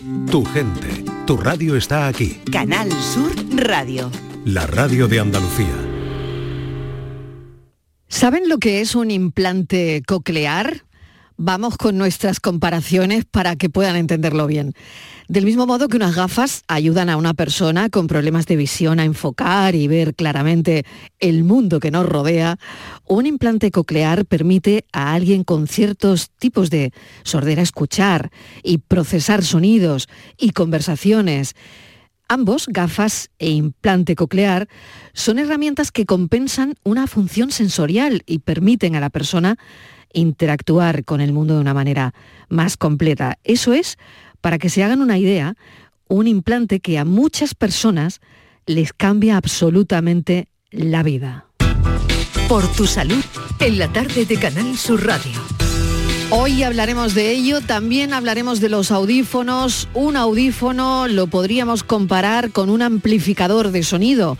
Tu gente, tu radio está aquí. Canal Sur Radio. La radio de Andalucía. ¿Saben lo que es un implante coclear? Vamos con nuestras comparaciones para que puedan entenderlo bien. Del mismo modo que unas gafas ayudan a una persona con problemas de visión a enfocar y ver claramente el mundo que nos rodea, un implante coclear permite a alguien con ciertos tipos de sordera escuchar y procesar sonidos y conversaciones. Ambos, gafas e implante coclear, son herramientas que compensan una función sensorial y permiten a la persona interactuar con el mundo de una manera más completa. Eso es, para que se hagan una idea, un implante que a muchas personas les cambia absolutamente la vida. Por tu salud, en la tarde de Canal Sur Radio. Hoy hablaremos de ello, también hablaremos de los audífonos. Un audífono lo podríamos comparar con un amplificador de sonido.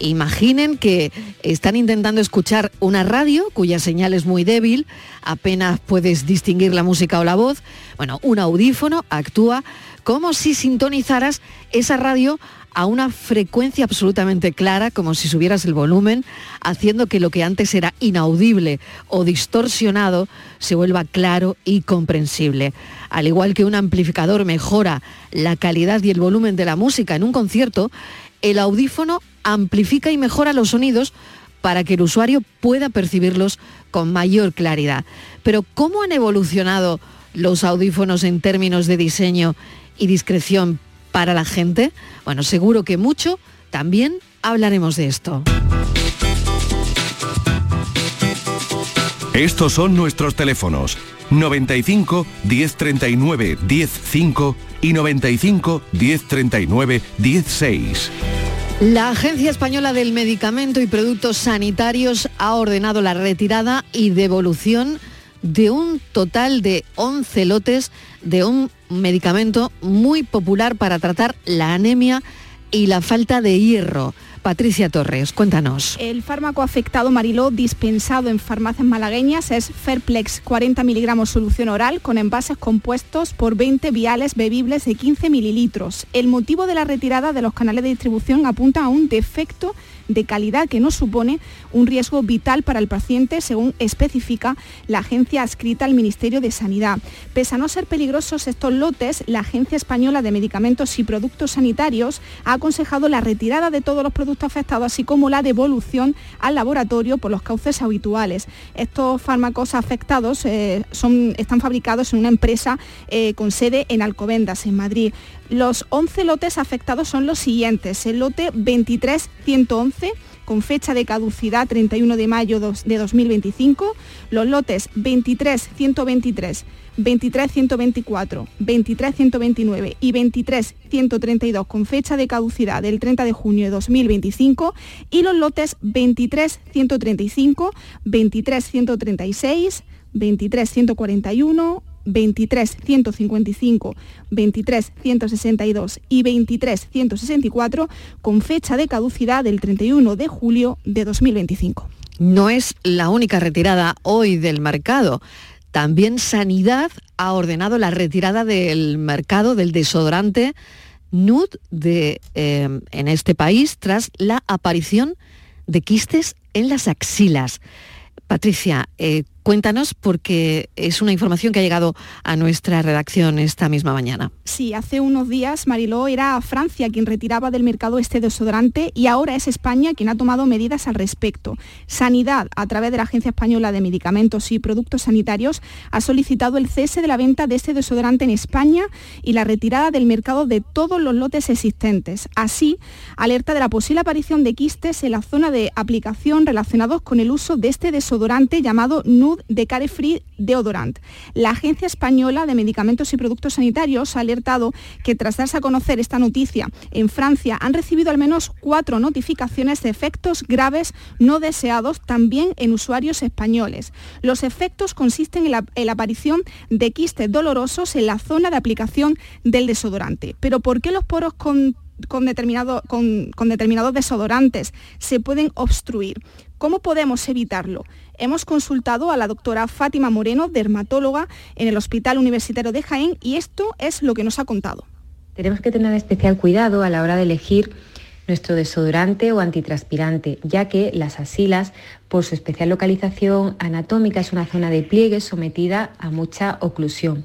Imaginen que están intentando escuchar una radio cuya señal es muy débil, apenas puedes distinguir la música o la voz. Bueno, un audífono actúa como si sintonizaras esa radio a una frecuencia absolutamente clara, como si subieras el volumen, haciendo que lo que antes era inaudible o distorsionado se vuelva claro y comprensible. Al igual que un amplificador mejora la calidad y el volumen de la música en un concierto, el audífono amplifica y mejora los sonidos para que el usuario pueda percibirlos con mayor claridad. Pero ¿cómo han evolucionado los audífonos en términos de diseño y discreción para la gente? Bueno, seguro que mucho, también hablaremos de esto. Estos son nuestros teléfonos 95 1039 105 y 95 1039 16. La Agencia Española del Medicamento y Productos Sanitarios ha ordenado la retirada y devolución de un total de 11 lotes de un medicamento muy popular para tratar la anemia y la falta de hierro. Patricia Torres, cuéntanos. El fármaco afectado Mariló dispensado en farmacias malagueñas es Fairplex 40 miligramos solución oral con envases compuestos por 20 viales bebibles de 15 mililitros. El motivo de la retirada de los canales de distribución apunta a un defecto de calidad que no supone un riesgo vital para el paciente, según especifica la agencia adscrita al Ministerio de Sanidad. Pese a no ser peligrosos estos lotes, la Agencia Española de Medicamentos y Productos Sanitarios ha aconsejado la retirada de todos los productos afectados, así como la devolución al laboratorio por los cauces habituales. Estos fármacos afectados eh, son, están fabricados en una empresa eh, con sede en Alcobendas, en Madrid. Los 11 lotes afectados son los siguientes. El lote 23111 con fecha de caducidad 31 de mayo de 2025, los lotes 23123, 23124, 23129 y 23132 con fecha de caducidad del 30 de junio de 2025 y los lotes 23135, 23136, 23141, 23 155, 23 162 y 23 164 con fecha de caducidad del 31 de julio de 2025. No es la única retirada hoy del mercado. También Sanidad ha ordenado la retirada del mercado del desodorante Nude de, eh, en este país tras la aparición de quistes en las axilas. Patricia, eh, Cuéntanos porque es una información que ha llegado a nuestra redacción esta misma mañana. Sí, hace unos días Mariló era Francia quien retiraba del mercado este desodorante y ahora es España quien ha tomado medidas al respecto. Sanidad, a través de la Agencia Española de Medicamentos y Productos Sanitarios, ha solicitado el cese de la venta de este desodorante en España y la retirada del mercado de todos los lotes existentes. Así, alerta de la posible aparición de quistes en la zona de aplicación relacionados con el uso de este desodorante llamado Nude de Carefree Deodorant. La Agencia Española de Medicamentos y Productos Sanitarios ha alertado que tras darse a conocer esta noticia en Francia han recibido al menos cuatro notificaciones de efectos graves no deseados también en usuarios españoles. Los efectos consisten en la, aparición de quistes dolorosos en la zona de aplicación del desodorante. Pero ¿por qué los poros con con, con, determinados desodorantes se pueden obstruir. ¿Cómo podemos evitarlo? Hemos consultado a la doctora Fátima Moreno, dermatóloga en el Hospital Universitario de Jaén, y esto es lo que nos ha contado. Tenemos que tener especial cuidado a la hora de elegir nuestro desodorante o antitranspirante, ya que las asilas, por su especial localización anatómica, es una zona de pliegue sometida a mucha oclusión.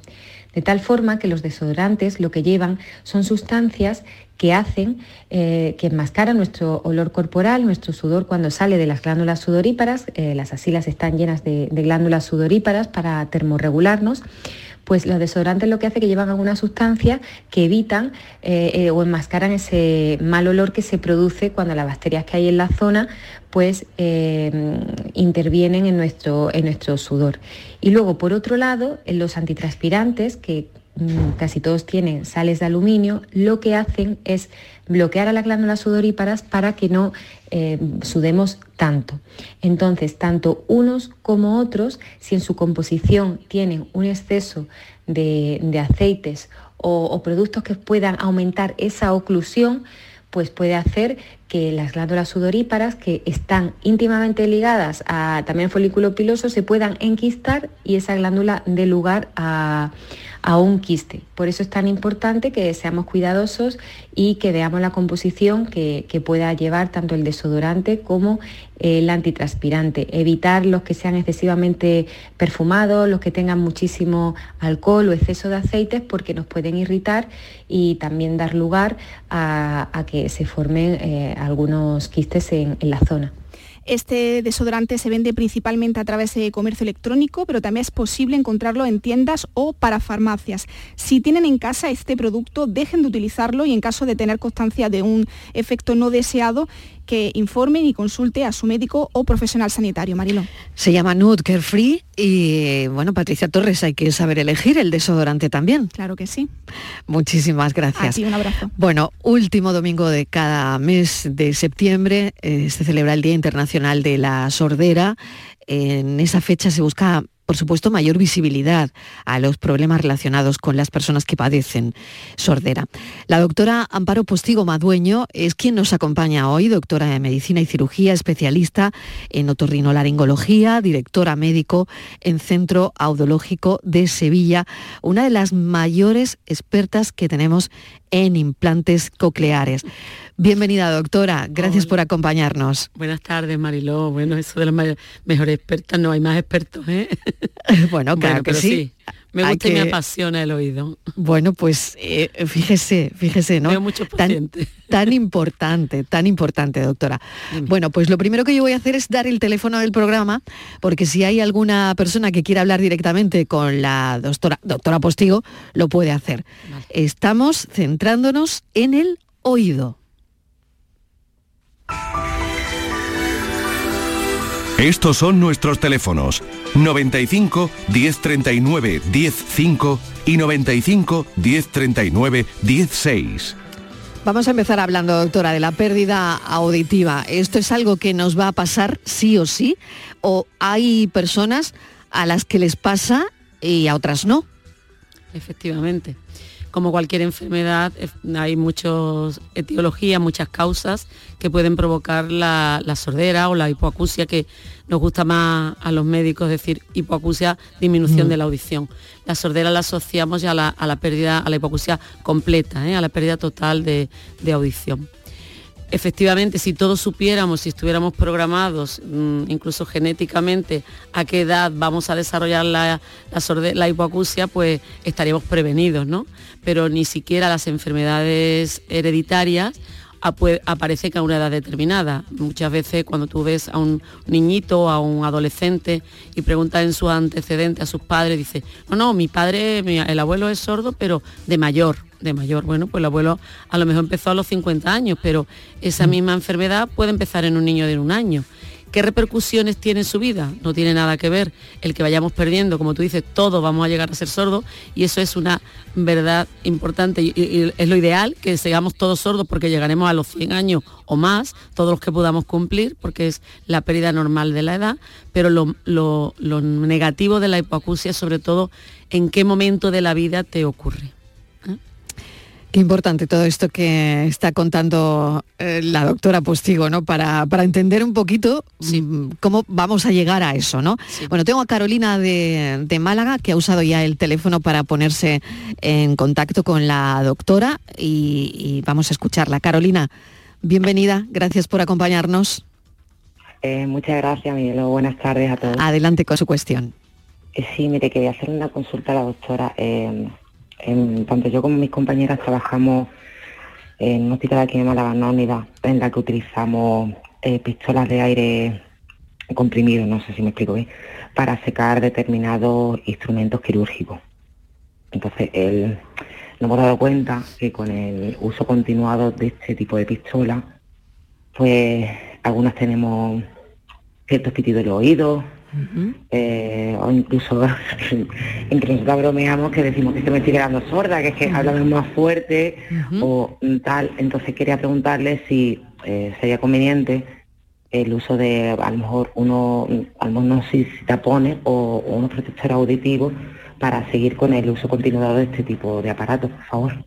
De tal forma que los desodorantes lo que llevan son sustancias que hacen eh, que enmascaran nuestro olor corporal, nuestro sudor cuando sale de las glándulas sudoríparas. Eh, las asilas están llenas de, glándulas sudoríparas para termorregularnos pues los desodorantes lo que hace es que llevan alguna sustancia que evitan eh, o enmascaran ese mal olor que se produce cuando las bacterias que hay en la zona pues intervienen en nuestro, en nuestro sudor. Y luego, por otro lado, los antitranspirantes, que casi todos tienen sales de aluminio, lo que hacen es bloquear a las glándulas sudoríparas para que no eh, sudemos tanto. Entonces, tanto unos como otros, si en su composición tienen un exceso de, aceites o, productos que puedan aumentar esa oclusión, pues puede hacer que las glándulas sudoríparas, que están íntimamente ligadas a también folículo piloso, se puedan enquistar y esa glándula dé lugar a, a un quiste. Por eso es tan importante que seamos cuidadosos y que veamos la composición que, pueda llevar tanto el desodorante como el antitranspirante. Evitar los que sean excesivamente perfumados, los que tengan muchísimo alcohol o exceso de aceites porque nos pueden irritar y también dar lugar a, que se formen eh, algunos quistes en la zona. Este desodorante se vende principalmente a través de comercio electrónico, pero también es posible encontrarlo en tiendas o para farmacias. Si tienen en casa este producto, dejen de utilizarlo y en caso de tener constancia de un efecto no deseado, que informen y consulte a su médico o profesional sanitario. Marilo. Se llama Nude Carefree y bueno, Patricia Torres, hay que saber elegir el desodorante también. Claro que sí. Muchísimas gracias. un abrazo. Bueno, último domingo de cada mes de septiembre eh, se celebra el Día Internacional de la Sordera. En esa fecha se busca por supuesto, mayor visibilidad a los problemas relacionados con las personas que padecen sordera. La doctora Amparo Postigo Madueño es quien nos acompaña hoy, doctora de Medicina y Cirugía, especialista en otorrinolaringología, directora médico en Centro Audológico de Sevilla, una de las mayores expertas que tenemos en implantes cocleares. Bienvenida, doctora. Gracias por acompañarnos. Buenas tardes, Mariló. Bueno, eso de las mejores expertas, no hay más expertos, ¿eh? bueno, claro que sí. Me gusta y me apasiona el oído. Bueno, pues eh, fíjese, fíjese, ¿no? Veo muchos pacientes. Tan, importante, tan importante, doctora. Bueno, pues lo primero que yo voy a hacer es dar el teléfono del programa, porque si hay alguna persona que quiera hablar directamente con la doctora, doctora Postigo, lo puede hacer. Estamos centrándonos en el oído. Estos son nuestros teléfonos 95 1039 105 y 95 1039 16. Vamos a empezar hablando, doctora, de la pérdida auditiva. ¿Esto es algo que nos va a pasar sí o sí? ¿O hay personas a las que les pasa y a otras no? Efectivamente como cualquier enfermedad, hay muchas etiologías, muchas causas que pueden provocar la, sordera o la hipoacusia, que nos gusta más a los médicos decir hipoacusia, disminución mm. de la audición. La sordera la asociamos ya a la, pérdida, a la hipoacusia completa, ¿eh? a la pérdida total de audición efectivamente, si todos supiéramos, si estuviéramos programados, mm, incluso genéticamente, a qué edad vamos a desarrollar la, la, hipoacusia, pues estaríamos prevenidos, ¿no? Pero ni siquiera las enfermedades hereditarias aparecen a una edad determinada. Muchas veces cuando tú ves a un niñito, a un adolescente y preguntas en sus antecedentes a sus padres, dice, no, no, mi padre, el abuelo es sordo, pero de mayor de mayor. Bueno, pues el abuelo a lo mejor empezó a los 50 años, pero esa mm. misma enfermedad puede empezar en un niño de un año. ¿Qué repercusiones tiene en su vida? No tiene nada que ver el que vayamos perdiendo, como tú dices, todos vamos a llegar a ser sordos y eso es una verdad importante y, es lo ideal, que seamos todos sordos porque llegaremos a los 100 años o más, todos los que podamos cumplir, porque es la pérdida normal de la edad, pero lo, lo negativo de la hipoacusia es sobre todo en qué momento de la vida te ocurre. Qué importante todo esto que está contando eh, la doctora Postigo, ¿no? Para, para entender un poquito mm, cómo vamos a llegar a eso, ¿no? Bueno, tengo a Carolina de, Málaga que ha usado ya el teléfono para ponerse en contacto con la doctora y, vamos a escucharla. Carolina, bienvenida, gracias por acompañarnos. Eh, muchas gracias, Miguel. Buenas tardes a todos. Adelante con su cuestión. Eh, sí, mire, quería hacer una consulta a la doctora tanto yo como mis compañeras trabajamos en un hospital aquí en Málaga, una unidad en la que utilizamos eh, pistolas de aire comprimido, no sé si me explico bien, para secar determinados instrumentos quirúrgicos. Entonces, nos hemos dado cuenta que con el uso continuado de este tipo de pistolas, pues algunas tenemos ciertos pitidos de los oídos, eh, o incluso entre nosotros bromeamos que decimos que se me estoy quedando sorda, que es que hablamos más fuerte o tal. Entonces quería preguntarle si eh, sería conveniente el uso de a lo mejor uno, a lo mejor no sé si tapones o, o unos protectores auditivos para seguir con el uso continuado de este tipo de aparatos, por favor.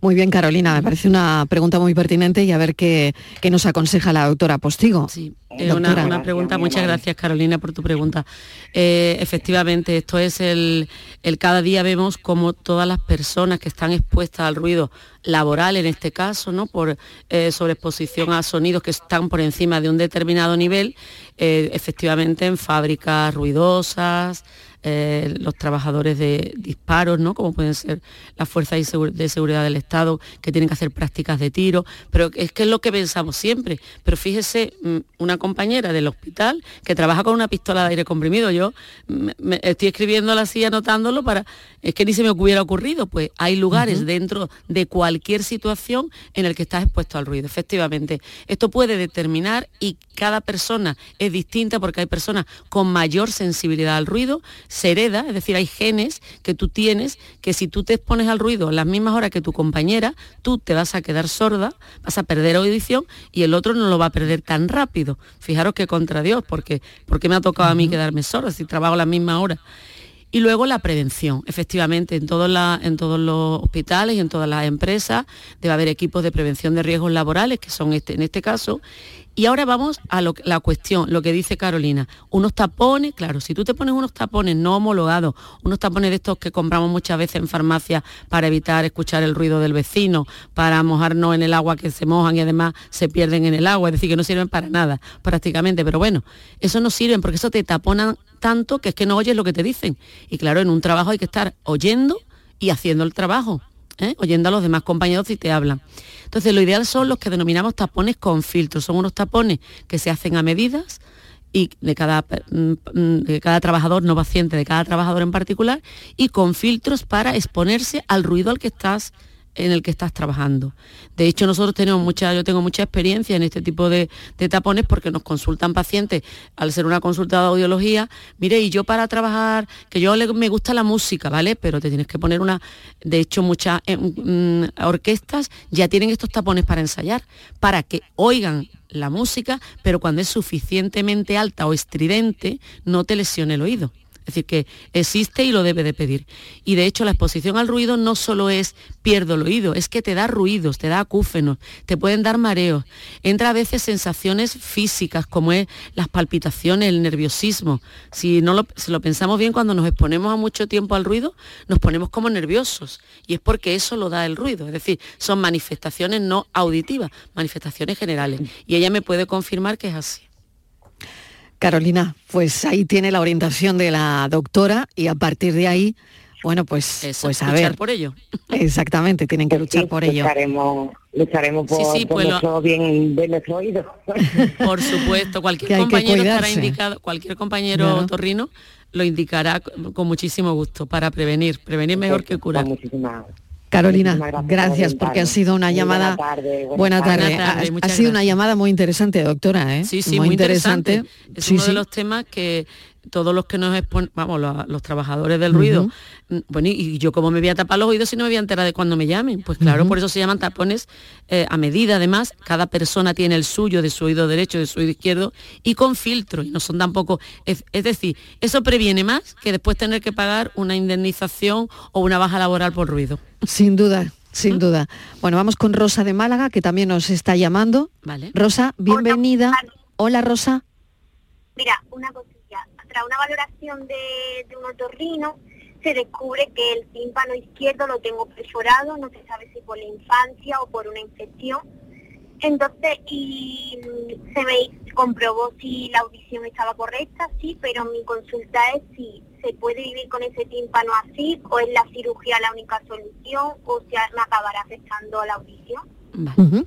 Muy bien, Carolina, me parece una pregunta muy pertinente y a ver qué, nos aconseja la doctora Postigo. Sí, una, pregunta, muchas gracias Carolina por tu pregunta. Eh, efectivamente, esto es el, el cada día vemos como todas las personas que están expuestas al ruido laboral en este caso, ¿no? por eh, sobreexposición a sonidos que están por encima de un determinado nivel, eh, efectivamente en fábricas ruidosas, eh, los trabajadores de disparos, ¿no? como pueden ser las fuerzas de seguridad del Estado, que tienen que hacer prácticas de tiro, pero es que es lo que pensamos siempre. Pero fíjese, mm, una compañera del hospital que trabaja con una pistola de aire comprimido, yo me, estoy escribiéndola así, anotándolo para, es que ni se me hubiera ocurrido, pues hay lugares dentro de cualquier situación en el que estás expuesto al ruido, efectivamente. Esto puede determinar y cada persona es distinta porque hay personas con mayor sensibilidad al ruido, se hereda, es decir, hay genes que tú tienes que si tú te expones al ruido en las mismas horas que tu compañera, tú te vas a quedar sorda, vas a perder audición y el otro no lo va a perder tan rápido. Fijaros que contra Dios, porque, porque me ha tocado a mí quedarme sorda si trabajo a la misma hora. Y luego la prevención. Efectivamente, en, todos en todos los hospitales y en todas las empresas debe haber equipos de prevención de riesgos laborales, que son este, en este caso, y ahora vamos a la cuestión, lo que dice Carolina. Unos tapones, claro, si tú te pones unos tapones no homologados, unos tapones de estos que compramos muchas veces en farmacia para evitar escuchar el ruido del vecino, para mojarnos en el agua que se mojan y además se pierden en el agua, es decir, que no sirven para nada prácticamente. Pero bueno, eso no sirven porque eso te taponan tanto que es que no oyes lo que te dicen. Y claro, en un trabajo hay que estar oyendo y haciendo el trabajo. ¿Eh? oyendo a los demás compañeros si te hablan. Entonces, lo ideal son los que denominamos tapones con filtros. Son unos tapones que se hacen a medidas y de cada, mm, mm, de cada trabajador no paciente, de cada trabajador en particular, y con filtros para exponerse al ruido al que estás en el que estás trabajando. De hecho, nosotros tenemos mucha, yo tengo mucha experiencia en este tipo de, tapones porque nos consultan pacientes al ser una consulta de audiología. Mire, y yo para trabajar, que yo me gusta la música, ¿vale? Pero te tienes que poner una, de hecho, muchas eh, mm, orquestas ya tienen estos tapones para ensayar, para que oigan la música, pero cuando es suficientemente alta o estridente, no te lesione el oído. Es decir, que existe y lo debe de pedir. Y de hecho la exposición al ruido no solo es pierdo el oído, es que te da ruidos, te da acúfenos, te pueden dar mareos. Entra a veces sensaciones físicas como es las palpitaciones, el nerviosismo. Si no lo, lo pensamos bien, cuando nos exponemos a mucho tiempo al ruido, nos ponemos como nerviosos. Y es porque eso lo da el ruido. Es decir, son manifestaciones no auditivas, manifestaciones generales. Y ella me puede confirmar que es así. Carolina, pues ahí tiene la orientación de la doctora y a partir de ahí, bueno, pues, pues a luchar por ello. Exactamente, tienen que luchar por ello. Lucharemos, por, sí, pues nuestro bien de nuestro oído. Por supuesto, cualquier compañero estará indicado, cualquier compañero torrino lo indicará con muchísimo gusto para prevenir, prevenir mejor que curar. Muchísimas Carolina, gracias, porque ha sido una llamada. Buena tarde. Ha, sido una llamada muy interesante, doctora. ¿eh? Sí, sí, muy, interesante. Es uno de los temas que todos los que nos exponen, vamos, los, trabajadores del ruido, mm, bueno, y, yo como me voy a tapar los oídos si no me voy a enterar de cuando me llamen. Pues claro, por eso se llaman tapones eh, a medida, además, cada persona tiene el suyo de su oído derecho, de su oído izquierdo, y con filtro, y no son tampoco, es, decir, eso previene más que después tener que pagar una indemnización o una baja laboral por ruido. Sin duda, Sin duda. Bueno, vamos con Rosa de Málaga, que también nos está llamando. Vale. Rosa, bienvenida. Hola, Rosa. Mira, una cosilla. Tras una valoración de, un otorrino, se descubre que el tímpano izquierdo lo tengo perforado, no se sabe si por la infancia o por una infección. Entonces, y mm, se me comprobó si la audición estaba correcta, sí, pero mi consulta es si se puede vivir con ese tímpano así, o es la cirugía la única solución, o si me acabará afectando la audición.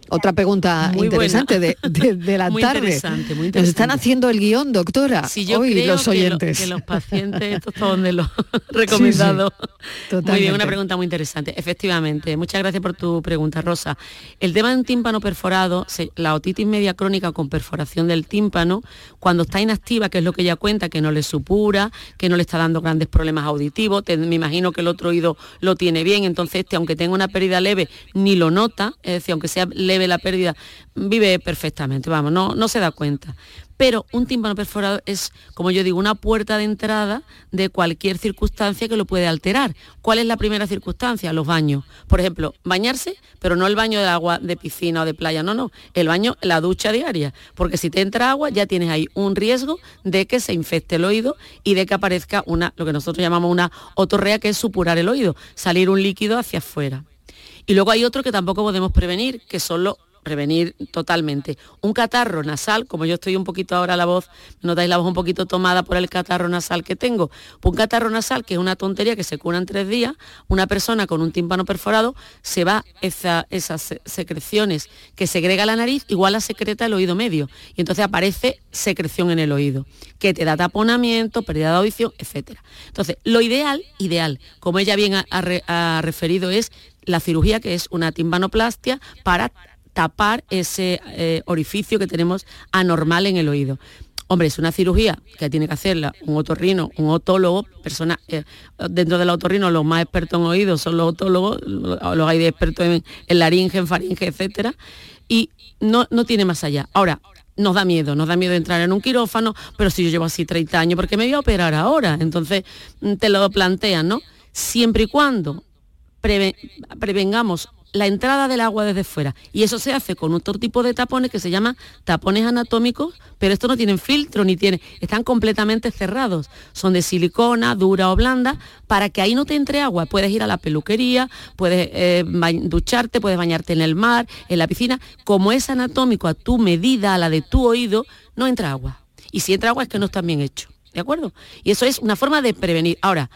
Otra pregunta Muy interesante de, de- de la Muy tarde. interesante, muy Nos están interesante. haciendo el guion, doctora. Si yo Hoy creo los que lo- oyentes. Que, los pacientes, esto está donde lo recomendado. Muy totalmente. bien, una pregunta muy interesante. Efectivamente, muchas gracias por tu pregunta, Rosa. El tema de un tímpano perforado, se- la otitis media crónica con perforación del tímpano, cuando está inactiva, que es lo que ella cuenta, que no le supura, que no le está dando grandes problemas auditivos, te- me imagino que el otro oído lo tiene bien, entonces este, aunque tenga una pérdida leve, ni lo nota, es decir, aunque sea leve la pérdida, vive perfectamente, vamos, no, no se da cuenta. Pero un tímpano perforado es, como yo digo, una puerta de entrada de cualquier circunstancia que lo puede alterar. ¿Cuál es la primera circunstancia? Los baños. Por ejemplo, bañarse, pero no el baño de agua de piscina o de playa, no, no, el baño, la ducha diaria. Porque si te entra agua ya tienes ahí un riesgo de que se infecte el oído y de que aparezca una, lo que nosotros llamamos una otorrea, que es supurar el oído, salir un líquido hacia afuera. Y luego hay otro que tampoco podemos prevenir, que son los prevenir totalmente. Un catarro nasal, como yo estoy un poquito ahora la voz, notáis la voz un poquito tomada por el catarro nasal que tengo. Pues un catarro nasal, que es una tontería que se cura en tres días, una persona con un tímpano perforado se va esa- esas se- secreciones que segrega la nariz, igual la secreta el oído medio. Y entonces aparece secreción en el oído, que te da taponamiento, pérdida de audición, etcétera. Entonces, lo ideal, ideal, como ella bien ha referido, es la cirugía que es una timbanoplastia para tapar ese eh, orificio que tenemos anormal en el oído. Hombre, es una cirugía que tiene que hacerla un otorrino, un otólogo, persona, eh, dentro del otorrino los más expertos en oídos son los otólogos, lo- los hay de expertos en, en laringe, en faringe, etcétera, y no, no tiene más allá. Ahora, nos da miedo, nos da miedo entrar en un quirófano, pero si yo llevo así 30 años, ¿por qué me voy a operar ahora? Entonces, mm, te lo plantean, ¿no? Siempre y cuando preve- prevengamos la entrada del agua desde fuera. Y eso se hace con otro tipo de tapones que se llaman tapones anatómicos, pero estos no tienen filtro ni tienen, están completamente cerrados. Son de silicona, dura o blanda, para que ahí no te entre agua. Puedes ir a la peluquería, puedes eh, ducharte, puedes bañarte en el mar, en la piscina. Como es anatómico a tu medida, a la de tu oído, no entra agua. Y si entra agua es que no está bien hecho. ¿De acuerdo? Y eso es una forma de prevenir. Ahora,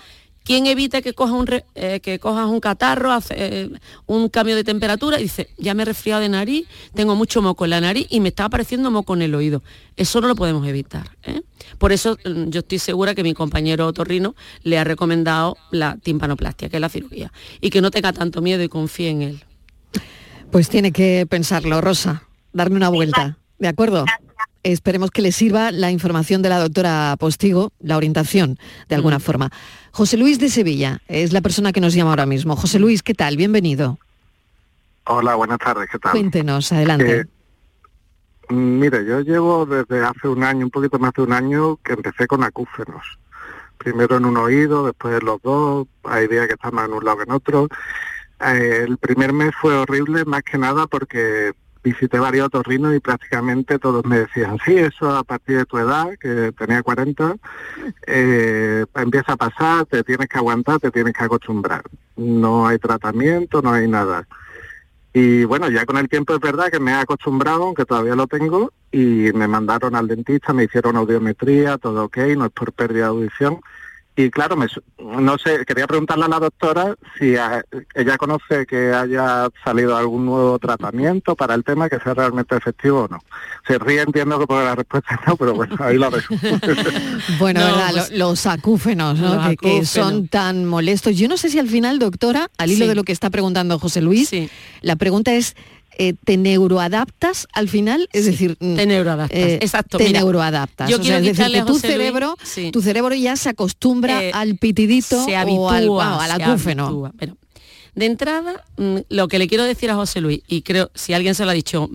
¿Quién evita que cojas un, re- eh, que cojas un catarro, hace, eh, un cambio de temperatura y dice, ya me he resfriado de nariz, tengo mucho moco en la nariz y me está apareciendo moco en el oído? Eso no lo podemos evitar. ¿eh? Por eso mm, yo estoy segura que mi compañero otorrino le ha recomendado la timpanoplastia, que es la cirugía, y que no tenga tanto miedo y confíe en él. Pues tiene que pensarlo, Rosa, darme una vuelta, ¿de acuerdo? Esperemos que le sirva la información de la doctora Postigo, la orientación, de alguna forma. José Luis de Sevilla es la persona que nos llama ahora mismo. José Luis, ¿qué tal? Bienvenido. Hola, buenas tardes, ¿qué tal? Cuéntenos, adelante. Eh, mire, yo llevo desde hace un año, un poquito más de un año, que empecé con acúfenos. Primero en un oído, después en los dos, hay días que están más en un lado que en otro. Eh, el primer mes fue horrible, más que nada porque visité varios otorrinos y prácticamente todos me decían, sí, eso a partir de tu edad, que tenía 40, eh, empieza a pasar, te tienes que aguantar, te tienes que acostumbrar. No hay tratamiento, no hay nada. Y bueno, ya con el tiempo es verdad que me he acostumbrado, aunque todavía lo tengo, y me mandaron al dentista, me hicieron audiometría, todo ok, no es por pérdida de audición. Y claro, me su- no sé, quería preguntarle a la doctora si a- ella conoce que haya salido algún nuevo tratamiento para el tema que sea realmente efectivo o no. Se ríe, entiendo que por la respuesta es no, pero bueno, ahí la dejo. Bueno, No, ¿verdad? pues- Lo- los acúfenos, ¿no? Los que, que son tan molestos. Yo no sé si al final, doctora, al hilo Sí. de lo que está preguntando José Luis, Sí. la pregunta es, eh, ¿te neuroadaptas al final? Es Sí, decir, mm, te neuroadaptas. eh, Exacto, Te mira, neuroadaptas. yo O sea, quiero es decir, que tu José Luis- cerebro, sí. tu cerebro ya se acostumbra Eh, al pitidito se o habitúa, al, wow, al acúfeno. Bueno, de entrada, mm, lo que le quiero decir a José Luis, y creo, si alguien se lo ha dicho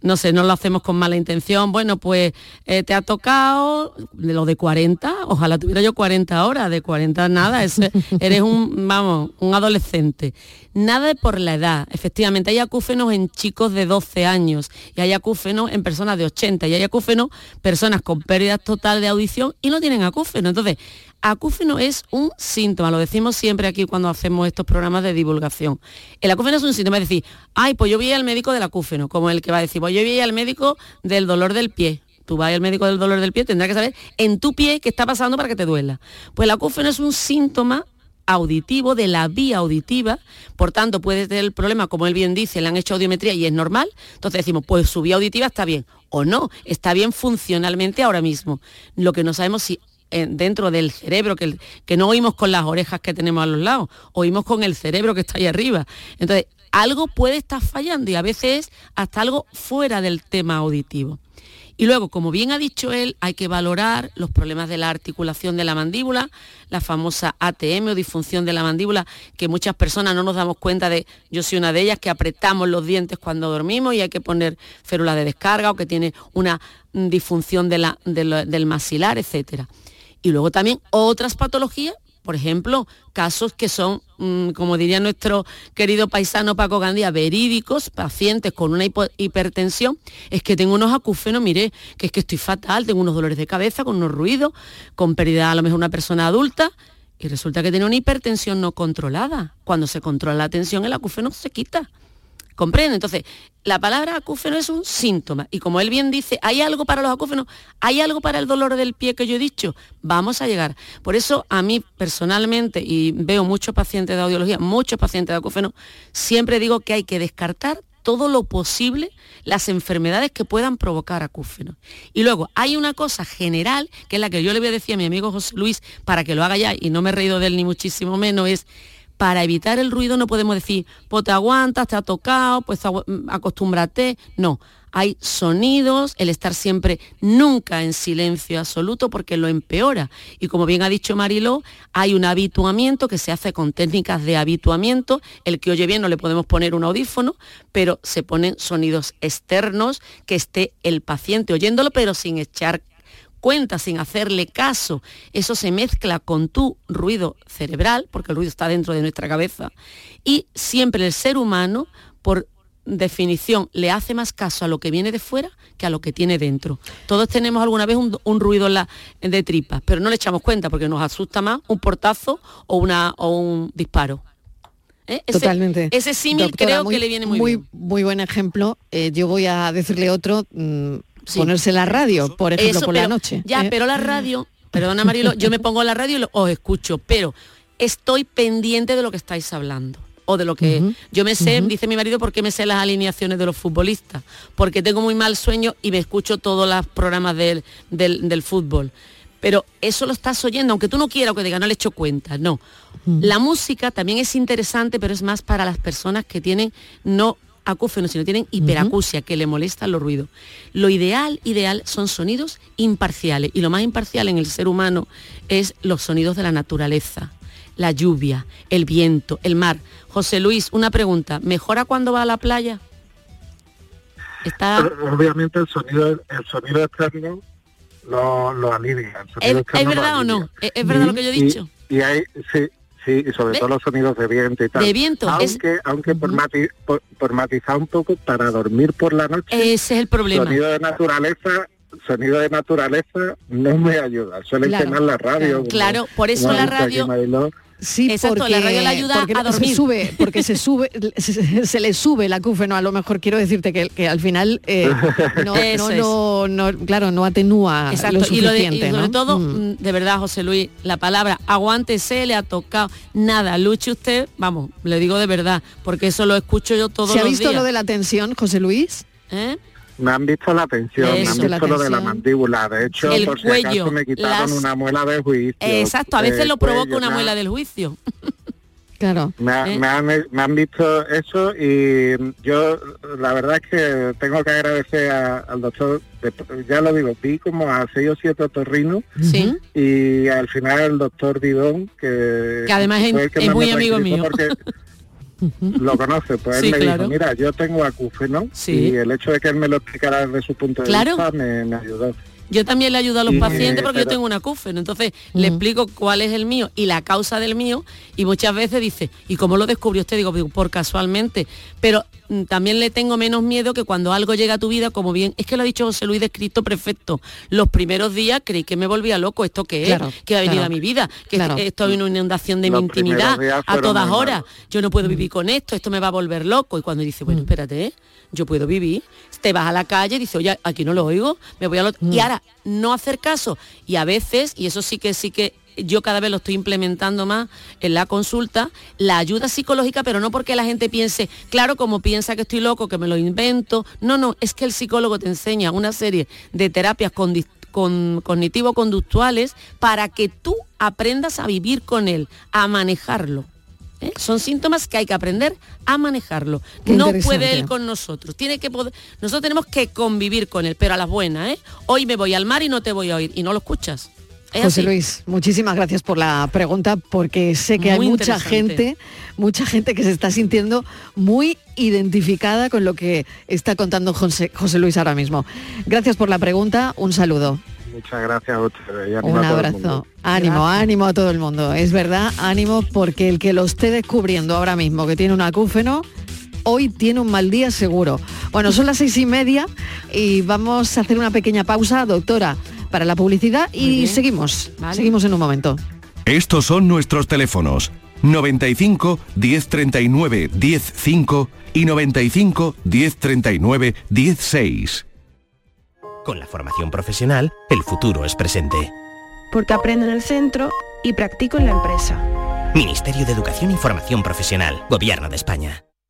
no sé, no lo hacemos con mala intención, bueno, pues eh, te ha tocado de lo de 40, ojalá tuviera yo 40 horas, de 40 nada, eres un, vamos, un adolescente. Nada por la edad, efectivamente, hay acúfenos en chicos de 12 años y hay acúfenos en personas de 80 y hay acúfenos personas con pérdida total de audición y no tienen acúfeno. Entonces, acúfeno es un síntoma, lo decimos siempre aquí cuando hacemos estos programas de divulgación. El acúfeno es un síntoma, es decir, ay, pues yo vi al médico del acúfeno, como el que va a decir, pues yo vi al médico del dolor del pie. Tú vas al médico del dolor del pie, tendrá que saber en tu pie qué está pasando para que te duela. Pues el acúfeno es un síntoma auditivo, de la vía auditiva, por tanto puede tener el problema, como él bien dice, le han hecho audiometría y es normal, entonces decimos, pues su vía auditiva está bien, o no, está bien funcionalmente ahora mismo. Lo que no sabemos si eh, dentro del cerebro, que, que no oímos con las orejas que tenemos a los lados, oímos con el cerebro que está ahí arriba. Entonces, algo puede estar fallando y a veces hasta algo fuera del tema auditivo. Y luego, como bien ha dicho él, hay que valorar los problemas de la articulación de la mandíbula, la famosa ATM o disfunción de la mandíbula, que muchas personas no nos damos cuenta de, yo soy una de ellas, que apretamos los dientes cuando dormimos y hay que poner férula de descarga o que tiene una disfunción del maxilar, etc. Y luego también otras patologías por ejemplo, casos que son, mm, como diría nuestro querido paisano Paco Gandía, verídicos, pacientes con una hipertensión, es que tengo unos acúfenos, mire, que es que estoy fatal, tengo unos dolores de cabeza, con unos ruidos, con pérdida a lo mejor una persona adulta, y resulta que tiene una hipertensión no controlada. Cuando se controla la tensión, el acúfeno se quita. ¿Comprende? Entonces, la palabra acúfeno es un síntoma. Y como él bien dice, ¿hay algo para los acúfenos? ¿Hay algo para el dolor del pie que yo he dicho? Vamos a llegar. Por eso a mí personalmente, y veo muchos pacientes de audiología, muchos pacientes de acúfeno, siempre digo que hay que descartar todo lo posible las enfermedades que puedan provocar acúfenos. Y luego hay una cosa general, que es la que yo le voy a decir a mi amigo José Luis, para que lo haga ya, y no me he reído de él ni muchísimo menos, es para evitar el ruido no podemos decir, pues te aguantas, te ha tocado, pues mm, acostúmbrate. No, hay sonidos, el estar siempre nunca en silencio absoluto porque lo empeora. Y como bien ha dicho Mariló, hay un habituamiento que se hace con técnicas de habituamiento. El que oye bien no le podemos poner un audífono, pero se ponen sonidos externos que esté el paciente oyéndolo, pero sin echar cuenta sin hacerle caso, eso se mezcla con tu ruido cerebral, porque el ruido está dentro de nuestra cabeza, y siempre el ser humano, por definición, le hace más caso a lo que viene de fuera que a lo que tiene dentro. Todos tenemos alguna vez un, ruido en la, de tripas, pero no le echamos cuenta porque nos asusta más un portazo o, una, o un disparo. ¿Eh? Ese, Totalmente. Ese símil creo que le viene muy, muy bien. Muy buen ejemplo. Eh, yo voy a decirle otro. Ponerse la radio, por ejemplo, por la noche. Ya, ¿eh? pero la radio, perdona Marilo, yo me pongo la radio y os escucho, pero estoy pendiente de lo que estáis hablando o de lo que yo me sé, dice mi marido, porque me sé las alineaciones de los futbolistas, porque tengo muy mal sueño y me escucho todos los programas del, del, fútbol. Pero eso lo estás oyendo, aunque tú no quieras que diga, no le echo cuenta, no. La música también es interesante, pero es más para las personas que tienen no acúfenos, sino tienen hiperacusia, que le molestan los ruidos. Lo ideal, ideal son sonidos imparciales. Y lo más imparcial en el ser humano es los sonidos de la naturaleza. La lluvia, el viento, el mar. José Luis, una pregunta. ¿Mejora cuando va a la playa? Está... Obviamente el sonido, el sonido externo lo, lo alivia. ¿Es, verdad o no? ¿Es, verdad lo que yo he dicho? Y, hay, sí, Sí, y sobre todo los sonidos de viento y tal. De viento. Aunque, aunque por, por, matizar un poco, para dormir por la noche... Ese es el problema. Sonido de naturaleza sonido de naturaleza no me ayuda. Suele claro, la radio. Claro, por eso la radio... Sí, porque, la radio le ayuda a dormir. Se sube, porque se sube, se, le sube el acúfeno, a lo mejor quiero decirte que, al final eh, no, no, claro, no atenúa lo suficiente. Y, sobre todo, mm. Mm, de verdad, José Luis, la palabra aguántese le ha tocado nada, luche usted, vamos, le digo de verdad, porque eso lo escucho yo todos los días. ¿Se ha visto lo de la tensión, José Luis? ¿Eh? Me han visto la tensión, me han visto lo de la mandíbula. De hecho, el por cuello, si acaso me quitaron una muela de juicio. Exacto, a veces lo provoca una muela del juicio. Claro. Me, ¿Eh? me, han, me, han, visto eso y yo la verdad es que tengo que agradecer al doctor, ya lo digo, vi como a seis o siete otorrinos ¿Sí? y al final el doctor Didón, que, que además es, muy amigo mío. lo conoce, pues él me dijo, mira, yo tengo acúfeno y el hecho de que él me lo explicara desde su punto de vista me ayudó. Yo también le ayudo a los pacientes porque yo tengo un acúfeno, entonces le explico cuál es el mío y la causa del mío y muchas veces dice, ¿y cómo lo descubrió usted? Digo, por casualmente, pero también le tengo menos miedo que cuando algo llega a tu vida, como bien, es que lo ha dicho José Luis descrito perfecto. Los primeros días creí que me volvía loco, ¿esto qué es? que ha venido a mi vida? Que esto es una inundación de mi intimidad a todas horas. Yo no puedo mm. vivir con esto, esto me va a volver loco. Y cuando dice, bueno, mm. espérate, ¿eh? yo puedo vivir, te vas a la calle y dices, oye, aquí no lo oigo, me voy a lo... Y ahora, no hacer caso. Y a veces, y eso sí que sí que yo cada vez lo estoy implementando más en la consulta, la ayuda psicológica, pero no porque la gente piense, claro, como piensa que estoy loco, que me lo invento. No, no, es que el psicólogo te enseña una serie de terapias cognitivo-conductuales para que tú aprendas a vivir con él, a manejarlo. ¿eh? Son síntomas que hay que aprender a manejarlo. No puede él con nosotros. Tiene que poder, nosotros tenemos que convivir con él, pero a las buenas. ¿eh? Hoy me voy al mar y no te voy a oír y no lo escuchas. José Luis, muchísimas gracias por la pregunta porque sé que hay mucha gente, mucha gente que se está sintiendo muy identificada con lo que está contando José, José Luis ahora mismo. Gracias por la pregunta, un saludo. Muchas gracias a ustedes. Un abrazo. Ánimo, ánimo a todo el mundo. Es verdad, ánimo porque el que lo esté descubriendo ahora mismo que tiene un acúfeno, hoy tiene un mal día seguro. Bueno, son las seis y media y vamos a hacer una pequeña pausa, doctora, para la publicidad y seguimos. Seguimos en un momento. Estos son nuestros teléfonos. 95 1039 105 y 95 1039 16. Con la formación profesional, el futuro es presente. Porque aprendo en el centro y practico en la empresa. Ministerio de Educación y Formación Profesional, Gobierno de España.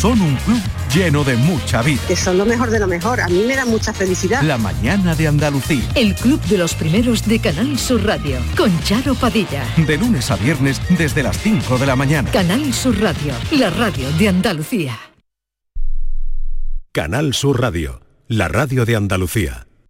Son un club lleno de mucha vida. Que son lo mejor de lo mejor. A mí me da mucha felicidad. La mañana de Andalucía. El club de los primeros de Canal Sur Radio. Con Charo Padilla. De lunes a viernes desde las 5 de la mañana. Canal Sur Radio. La radio de Andalucía. Canal Sur Radio. La radio de Andalucía.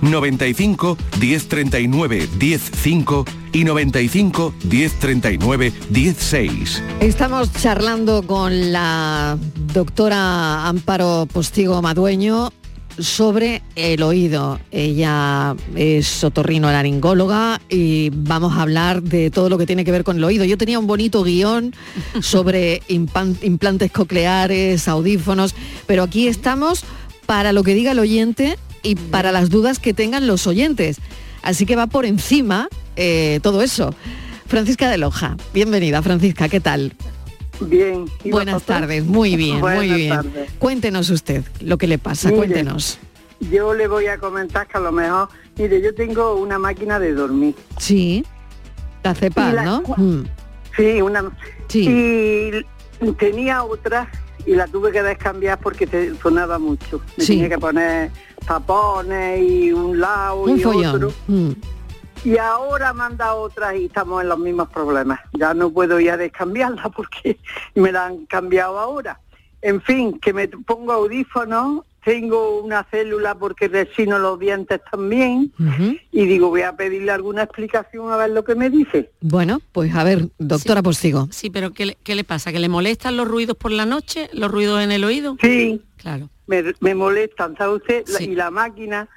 95 1039 105 y 95 1039 16. Estamos charlando con la doctora Amparo Postigo Madueño sobre el oído. Ella es otorrino-laringóloga y vamos a hablar de todo lo que tiene que ver con el oído. Yo tenía un bonito guion sobre implantes cocleares, audífonos, pero aquí estamos para lo que diga el oyente y para las dudas que tengan los oyentes. Así que va por encima eh, todo eso. Francisca de Loja, bienvenida Francisca, ¿qué tal? Bien. ¿y Buenas tardes, muy bien, muy Buenas bien. tardes. Cuéntenos usted lo que le pasa, Mire, cuéntenos. Yo le voy a comentar que a lo mejor, mire, yo tengo una máquina de dormir. Sí, la la ¿no? Mm. Sí, una. Sí. Y tenía otra y la tuve que descambiar porque te sonaba mucho. Me Sí. tenía que poner tapones y un lado Un y follón. otro. Mm. Y ahora manda otra y estamos en los mismos problemas. Ya no puedo ya descambiarla porque me la han cambiado ahora. En fin, que me pongo audífonos, tengo una célula porque resino los dientes también y digo, voy a pedirle alguna explicación a ver lo que me dice. Bueno, pues a ver, doctora Postigo. Sí, pero ¿qué le, qué le pasa? ¿Que le molestan los ruidos por la noche? ¿Los ruidos en el oído? Sí. Claro. Me, me molestan, ¿sabe usted? La- Sí. y la máquina,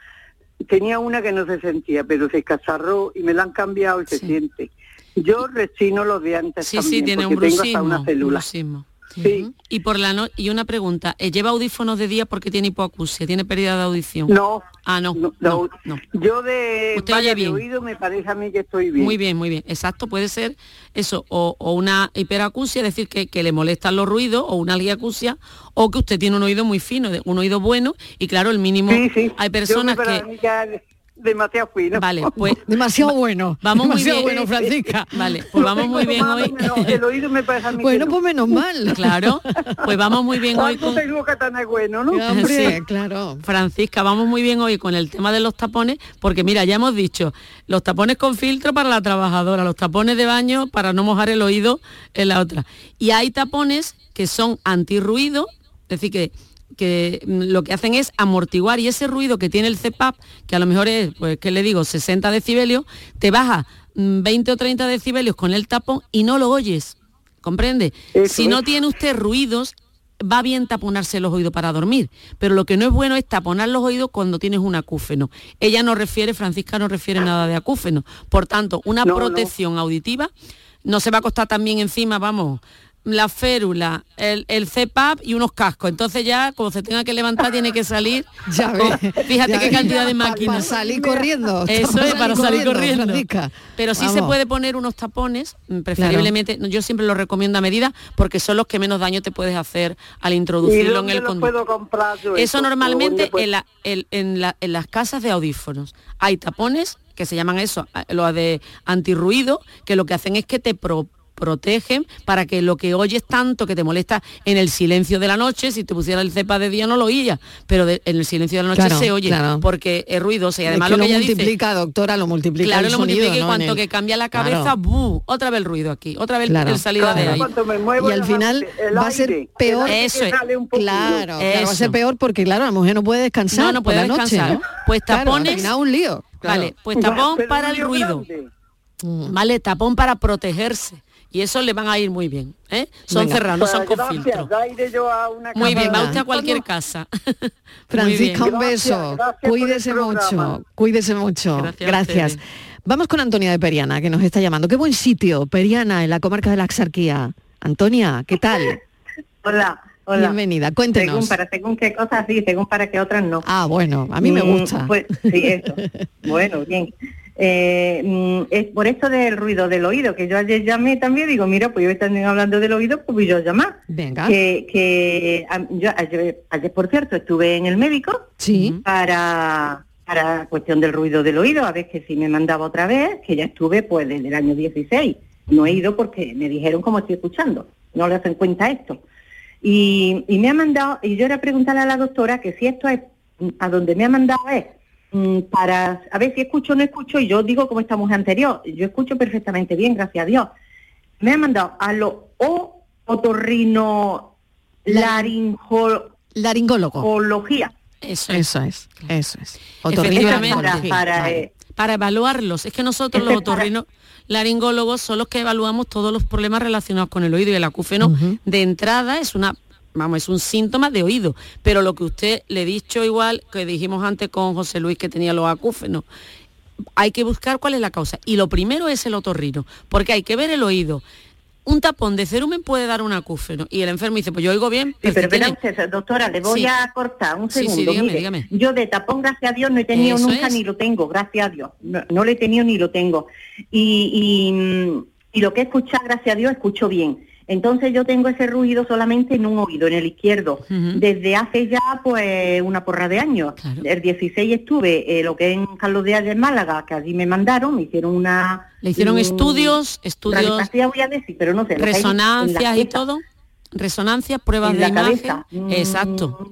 tenía una que no se sentía, pero se cacharró y me la han cambiado y se siente. Yo resino los dientes Sí, también, sí, tiene un tengo hasta una un célula. Sí. Y por la no y una pregunta, ¿eh, ¿lleva audífonos de día porque tiene hipoacusia, tiene pérdida de audición? No. Ah, no. No, no, no. Yo de, Usted oye de bien. oído me parece a mí que estoy bien. Muy bien, muy bien. Exacto, puede ser eso, o, o una hiperacusia, es decir, que, que le molestan los ruidos, o una aliacusia, o que usted tiene un oído muy fino, de- un oído bueno, y claro, el mínimo, Sí, sí. hay personas que... demasiado fino. Vale, pues... Demasiado bueno. Vamos muy bien. bueno, Francisca. Vale, pues vamos muy bien hoy. El oído me parece a mí Bueno, pues menos mal. Claro, pues vamos muy bien hoy Algo con... tengo que tener bueno, ¿no? Sí. claro. Francisca, vamos muy bien hoy con el tema de los tapones, porque mira, ya hemos dicho, los tapones con filtro para la trabajadora, los tapones de baño para no mojar el oído en la otra. Y hay tapones que son antirruido, es decir, que, que mm, lo que hacen es amortiguar y ese ruido que tiene el CPAP, que a lo mejor es, pues, ¿qué le digo?, 60 decibelios, te baja mm, 20 o 30 decibelios con el tapón y no lo oyes. ¿Comprende? si no tiene usted ruidos, va bien taponarse los oídos para dormir, pero lo que no es bueno es taponar los oídos cuando tienes un acúfeno. Ella no refiere, Francisca no refiere nada de acúfeno. Por tanto, una No, no. protección auditiva no se va a costar también encima, vamos, la férula, el, el CPAP y unos cascos. Entonces ya, como se tenga que levantar, tiene que salir. Ya con- ve, fíjate ya qué ve. cantidad de máquinas. Para salir corriendo. Eso es, para salir corriendo. Pero sí se puede poner unos tapones, preferiblemente, yo siempre lo recomiendo a medida, porque son los que menos daño te puedes hacer al ¿Y introducirlo en el los conducto. puedo comprar yo Eso ¿O normalmente en, la- el- en la- en las casas de audífonos. Hay tapones que se llaman eso, a- lo de antirruido, que lo que hacen es que te pro- protegen para que lo que oyes tanto que te molesta en el silencio de la noche, si te pusiera el cepa de día no lo oías, pero de- en el silencio de la noche Claro, se oye claro. porque es ruidoso y Es además que lo que ella multiplica, dice doctora, lo multiplica Claro, el lo sonido, multiplica y ¿no? cuanto el- que cambia la Claro. cabeza, ¡bu! otra vez el ruido aquí, otra vez Claro. el salida de Claro. ahí. Muevo Y al final el va a ser aire, peor. aire Eso es. Claro, claro, va a ser peor porque claro, la mujer no puede descansar No, no por puede la noche, descansar. ¿no? Pues Claro, tapones- un lío. claro. Vale, pues tapón para el ruido. grande. Vale, tapón para protegerse. Y eso le van a ir muy bien. ¿eh? Son Venga. cerrados, no son con gracias, filtro. ya iré yo a una Muy bien, va usted a cualquier casa. Francisca, un beso. Gracias, cuídese mucho, cuídese mucho. Gracias. Vamos con Antonia de Periana, que nos está llamando. Qué buen sitio, Periana, en la comarca de la Axarquía. Antonia, ¿qué tal? Hola, hola. Bienvenida, cuéntenos. Según para según qué cosas sí, según para qué otras no. Ah, bueno, a mí me Mm, gusta. Pues sí, eso. bueno, bien. Eh, mm, es por esto del ruido del oído, que yo ayer llamé también, digo, mira, pues yo también hablando del oído, pues voy yo a llamar. Venga. Que, que yo ayer, ayer, por cierto, estuve en el médico Sí. para, para cuestión del ruido del oído, a ver que si me mandaba otra vez, que ya estuve pues desde el año 16. No he ido porque me dijeron como estoy escuchando, no le hacen cuenta esto. Y, y me ha mandado, y yo era preguntarle a la doctora que si esto es, a donde me ha mandado es para a ver si escucho o no escucho, y yo digo como esta mujer anterior, yo escucho perfectamente bien, gracias a Dios. Me ha mandado a lo o otorrino laringología. Laringólogo. Eso es. Eso es, eso es. Efectivamente, para, eh, para, evaluarlos. Es que nosotros los otorrinos laringólogos son los que evaluamos todos los problemas relacionados con el oído y el acúfeno de entrada es una vamos, es un síntoma de oído, pero lo que usted le he dicho igual que dijimos antes con José Luis que tenía los acúfenos, hay que buscar cuál es la causa. Y lo primero es el otorrino, porque hay que ver el oído. Un tapón de cerumen puede dar un acúfeno y el enfermo dice, pues yo oigo bien. Pero, sí, pero usted, doctora, le voy a cortar un segundo. dígame, Yo de tapón, gracias a Dios, no he tenido nunca ni lo tengo, gracias a Dios. No, no lo he tenido ni lo tengo. Y, y, y lo que he escuchado, gracias a Dios, escucho bien. Entonces yo tengo ese ruido solamente en un oído, en el izquierdo, desde hace ya pues una porra de años. El 16 estuve eh, lo que es en Carlos de en Málaga, que allí me mandaron, me hicieron una... ¿Le hicieron estudios? estudios voy a decir, pero no sé. ¿Resonancias y todo? ¿Resonancias, pruebas de imagen? Mm, Exacto.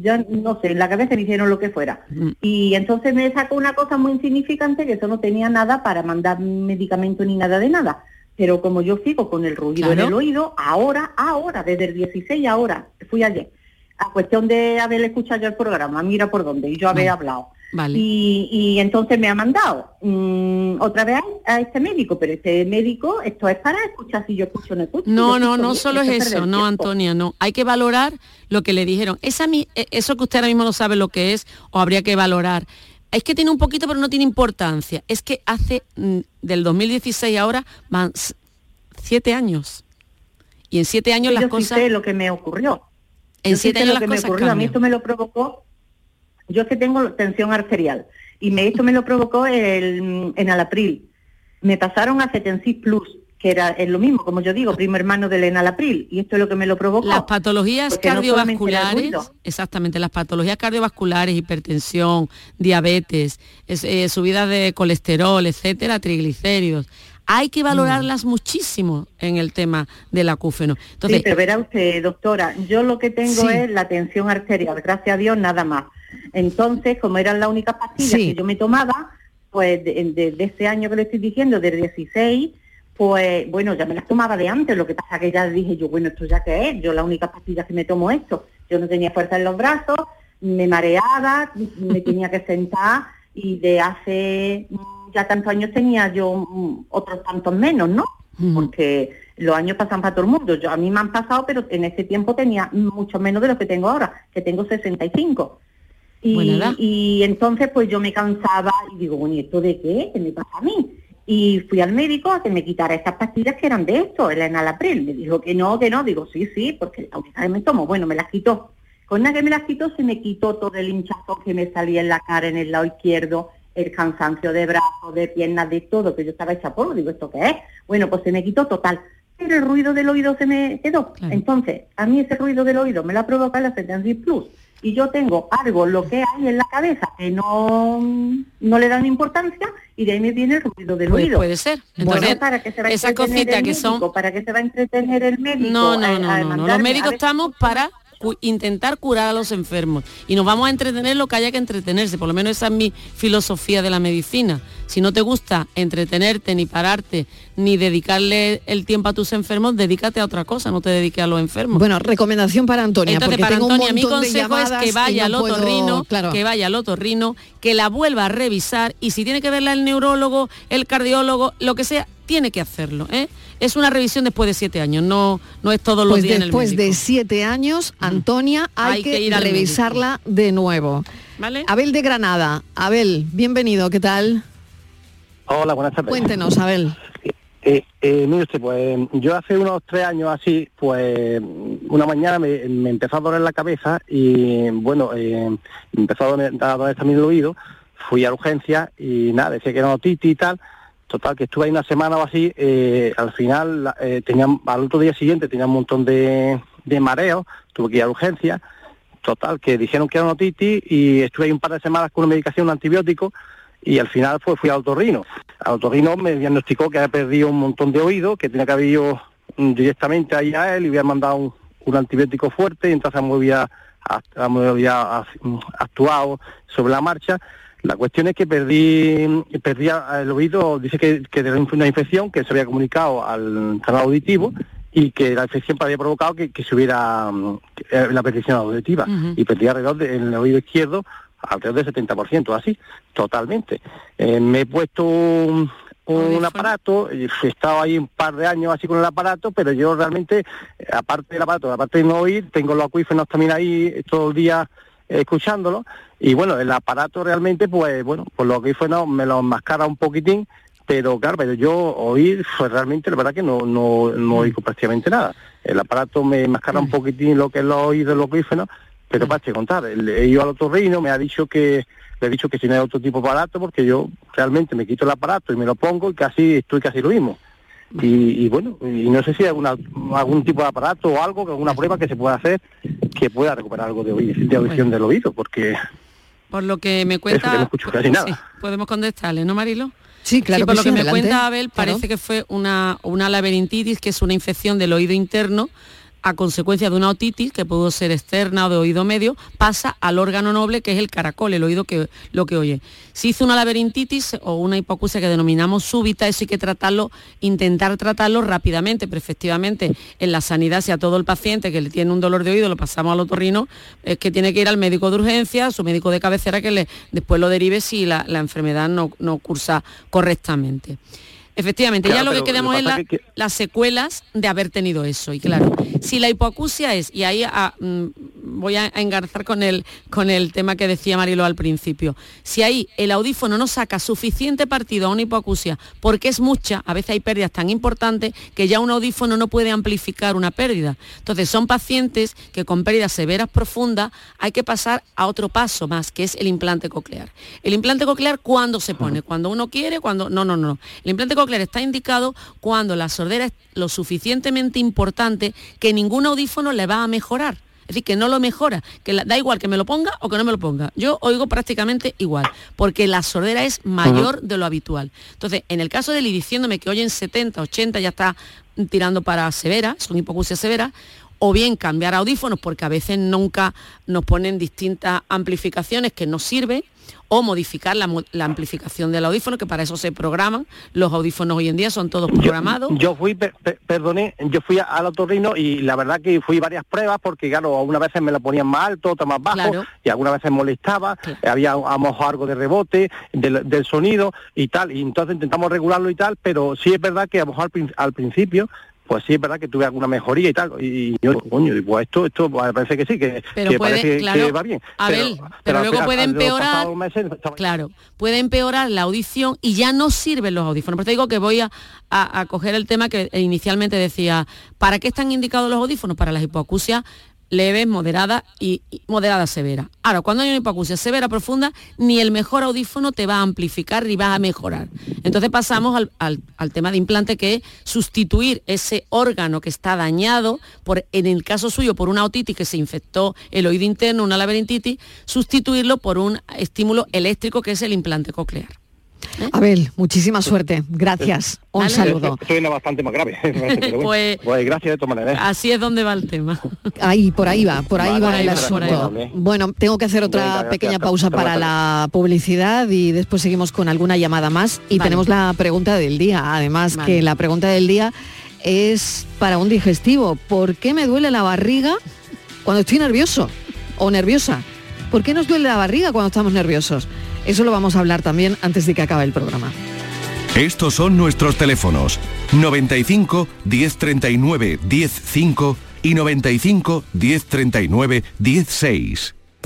Ya no sé, en la cabeza me hicieron lo que fuera. Mm. Y entonces me sacó una cosa muy insignificante, que eso no tenía nada para mandar medicamento ni nada de nada pero como yo sigo con el ruido en el oído, ahora, ahora, desde el 16 ahora, fui ayer, a cuestión de haber escuchado el programa, mira por dónde, y yo había hablado. Vale. Y, entonces me ha mandado mm, otra vez a este médico, pero este médico, esto es para escuchar si yo escucho o no escucho. No, no, no solo es eso, no, Antonia, no. Hay que valorar lo que le dijeron. Esa, e, eso que usted ahora mismo no sabe lo que es, o habría que valorar. Es que tiene un poquito, pero no tiene importancia. Es que hace mm, del 2016 ahora van siete años. Y en siete años las cosas... sé lo que me ocurrió. En siete años lo que me ocurrió. A mí esto me lo provocó... Yo es que tengo tensión arterial. Y me, esto me lo provocó el, en Alapril. Me pasaron a Cetensis Plus que era es lo mismo, como yo digo, primo hermano del enalapril, y esto es lo que me lo provocó. Las patologías cardiovasculares, exactamente, las patologías cardiovasculares, hipertensión, diabetes, eh, subida de colesterol, etcétera, triglicéridos, hay que valorarlas mm. muchísimo en el tema del acúfeno. Entonces, sí, pero verá usted, doctora, yo lo que tengo es la tensión arterial, gracias a Dios, nada más. Entonces, como eran las únicas pastillas que yo me tomaba, pues de, de, ese año que le estoy diciendo, del 16, pues bueno, ya me las tomaba de antes, lo que pasa que ya dije yo, bueno, esto ya que es, yo la única pastilla que me tomo esto, yo no tenía fuerza en los brazos, me mareaba, me tenía que sentar y de hace mm, ya tantos años tenía yo mm, otros tantos menos, ¿no? Porque los años pasan para todo el mundo. Yo, a mí me han pasado, pero en ese tiempo tenía mucho menos de lo que tengo ahora, que tengo 65. Y, y entonces pues yo me cansaba y digo, bueno, ¿y esto de qué? ¿Qué me pasa a mí? Y fui al médico a que me quitara estas pastillas que eran de esto, el enalapril. Me dijo que no, que no. Digo, sí, sí, porque la única me tomo, bueno, me las quitó. Con una que me las quitó se me quitó todo el hinchazo que me salía en la cara, en el lado izquierdo, el cansancio de brazos, de piernas, de todo, que yo estaba hecha polvo. Digo, ¿esto qué es? Bueno, pues se me quitó total. Pero el ruido del oído se me quedó. Entonces, a mí ese ruido del oído me la provoca la Sentency Plus y yo tengo algo, lo que hay en la cabeza, que no, no le dan importancia, y de ahí me viene el ruido del pues oído. Puede ser. Entonces, para que se va a esa cosita que son... Para que se va a entretener el médico. No, no, no, no, Los médicos estamos para intentar curar a los enfermos y nos vamos a entretener lo que haya que entretenerse, por lo menos esa es mi filosofía de la medicina. Si no te gusta entretenerte, ni pararte, ni dedicarle el tiempo a tus enfermos, dedícate a otra cosa, no te dediques a los enfermos. Bueno, recomendación para Antonia. Entonces, para Antonia, mi consejo es que vaya al otorrino, que vaya al otorrino, que la vuelva a revisar y si tiene que verla el neurólogo, el cardiólogo, lo que sea, tiene que hacerlo. ¿eh? Es una revisión después de siete años, no, no es todos los pues días en el Después de siete años, Antonia, hay, que, ir a revisarla de nuevo. ¿Vale? Abel de Granada. Abel, bienvenido, ¿qué tal? Hola, buenas tardes. Cuéntenos, Abel. Eh, eh, mire usted, pues yo hace unos tres años así, pues una mañana me, empezó a doler la cabeza y bueno, eh, me empezó a doler, también el oído, fui a urgencia y nada, decía que era otitis y tal, total que estuve ahí una semana o así, eh, al final tenía, al otro día siguiente tenía un montón de, de mareos, tuve que ir a urgencia, total que dijeron que era una otitis y estuve ahí un par de semanas con una medicación, un antibiótico, y al final pues fui al otorrino. Al otorrino me diagnosticó que había perdido un montón de oído, que tenía que haber ido mm, directamente ahí a él y había mandado un, antibiótico fuerte y entonces me había, había mm, actuado sobre la marcha. La cuestión es que perdí, perdí el oído, dice que, que tenía una infección que se había comunicado al canal auditivo y que la infección había provocado que, se hubiera mm, la petición auditiva. Y perdía alrededor del el oído izquierdo alrededor del 70%, así, totalmente. Eh, me he puesto un, aparato, he estado ahí un par de años así con el aparato, pero yo realmente, aparte del aparato, aparte de no oír, tengo los acuíferos también ahí todo el día escuchándolo, y bueno, el aparato realmente, pues bueno, por lo que no me lo enmascara un poquitín, pero claro, pero yo oír, pues realmente la verdad que no, no, no mm. oigo prácticamente nada. El aparato me enmascara un mm. poquitín lo que es lo oído, los acuíferos, pero mm. para te contar, he ido al otro reino, me ha dicho que le he dicho que si no hay otro tipo de aparato, porque yo realmente me quito el aparato y me lo pongo y casi estoy casi lo mismo. Y, bueno, y no sé si hay alguna, algún tipo de aparato o algo, alguna prueba que se pueda hacer que pueda recuperar algo de, oído, de audición del oído, porque... Por lo que me cuenta... podemos contestarle, ¿no, Marilo? Sí, claro. por lo que me cuenta Abel, parece que fue una, una laberintitis, que es una infección del oído interno a consecuencia de una otitis, que pudo ser externa o de oído medio, pasa al órgano noble que es el caracol, el oído que lo que oye. Si hizo una laberintitis o una hipoacusia que denominamos súbita, eso hay que tratarlo, intentar tratarlo rápidamente, pero efectivamente en la sanidad, si a todo el paciente que le tiene un dolor de oído lo pasamos al otorrino, es que tiene que ir al médico de urgencia, su médico de cabecera que le, después lo derive si la, enfermedad no, no cursa correctamente. Efectivamente, ya lo que quedamos es las secuelas de haber tenido eso. Y claro, si la hipoacusia es, y ahí ah, mm, voy a engarzar con el, con el tema que decía Marilo al principio, si ahí el audífono no saca suficiente partido a una hipoacusia, porque es mucha, a veces hay pérdidas tan importantes que ya un audífono no puede amplificar una pérdida. Entonces son pacientes que con pérdidas severas profundas hay que pasar a otro paso más, que es el implante coclear. El implante coclear, ¿cuándo se pone? Cuando uno quiere, cuando... No, no, no. El implante coclear está indicado cuando la sordera es lo suficientemente importante que ningún audífono le va a mejorar. Es decir, que no lo mejora, que da igual que me lo ponga o que no me lo ponga. Yo oigo prácticamente igual, porque la sordera es mayor de lo habitual. Entonces, en el caso de él diciéndome que oyen 70, 80, ya está tirando para severa, son hipocusias severas, o bien cambiar audífonos, porque a veces nunca nos ponen distintas amplificaciones que no sirven, o modificar la, amplificación del audífono, que para eso se programan. Los audífonos hoy en día son todos programados. Yo, fui, perdone, yo fui al otorrino y la verdad que fui varias pruebas porque, claro, algunas veces me la ponían más alto, otras más bajo, y algunas veces molestaba, había a lo algo de rebote del, sonido y tal, y entonces intentamos regularlo y tal, pero sí es verdad que a lo mejor al principio pues sí es verdad que tuve alguna mejoría y tal. Y yo, coño, pues esto, esto parece que sí, que, parece que va bien. pero, luego puede empeorar, claro, puede empeorar la audición y ya no sirven los audífonos. Por eso digo que voy a, a, coger el tema que inicialmente decía, ¿para qué están indicados los audífonos? Para las hipoacusias leve, moderada y, moderada severa. Ahora, cuando hay una hipoacusia severa profunda, ni el mejor audífono te va a amplificar ni va a mejorar. Entonces pasamos al, tema de implante que es sustituir ese órgano que está dañado, por, en el caso suyo por una otitis que se infectó el oído interno, una laberintitis, sustituirlo por un estímulo eléctrico que es el implante coclear. ¿Eh? Abel, muchísima suerte. Gracias. Un saludo. Suena bastante más grave. pues, pues, gracias de todas maneras. Así es donde va el tema. Ahí, por ahí va, por ahí va el asunto. Bueno, tengo que hacer otra pequeña pausa para la publicidad y después seguimos con alguna llamada más y tenemos la pregunta del día. Además que la pregunta del día es para un digestivo. ¿Por qué me duele la barriga cuando estoy nervioso o nerviosa? ¿Por qué nos duele la barriga cuando estamos nerviosos? Eso lo vamos a hablar también antes de que acabe el programa. Estos son nuestros teléfonos 95 1039 105 y 95 1039 16.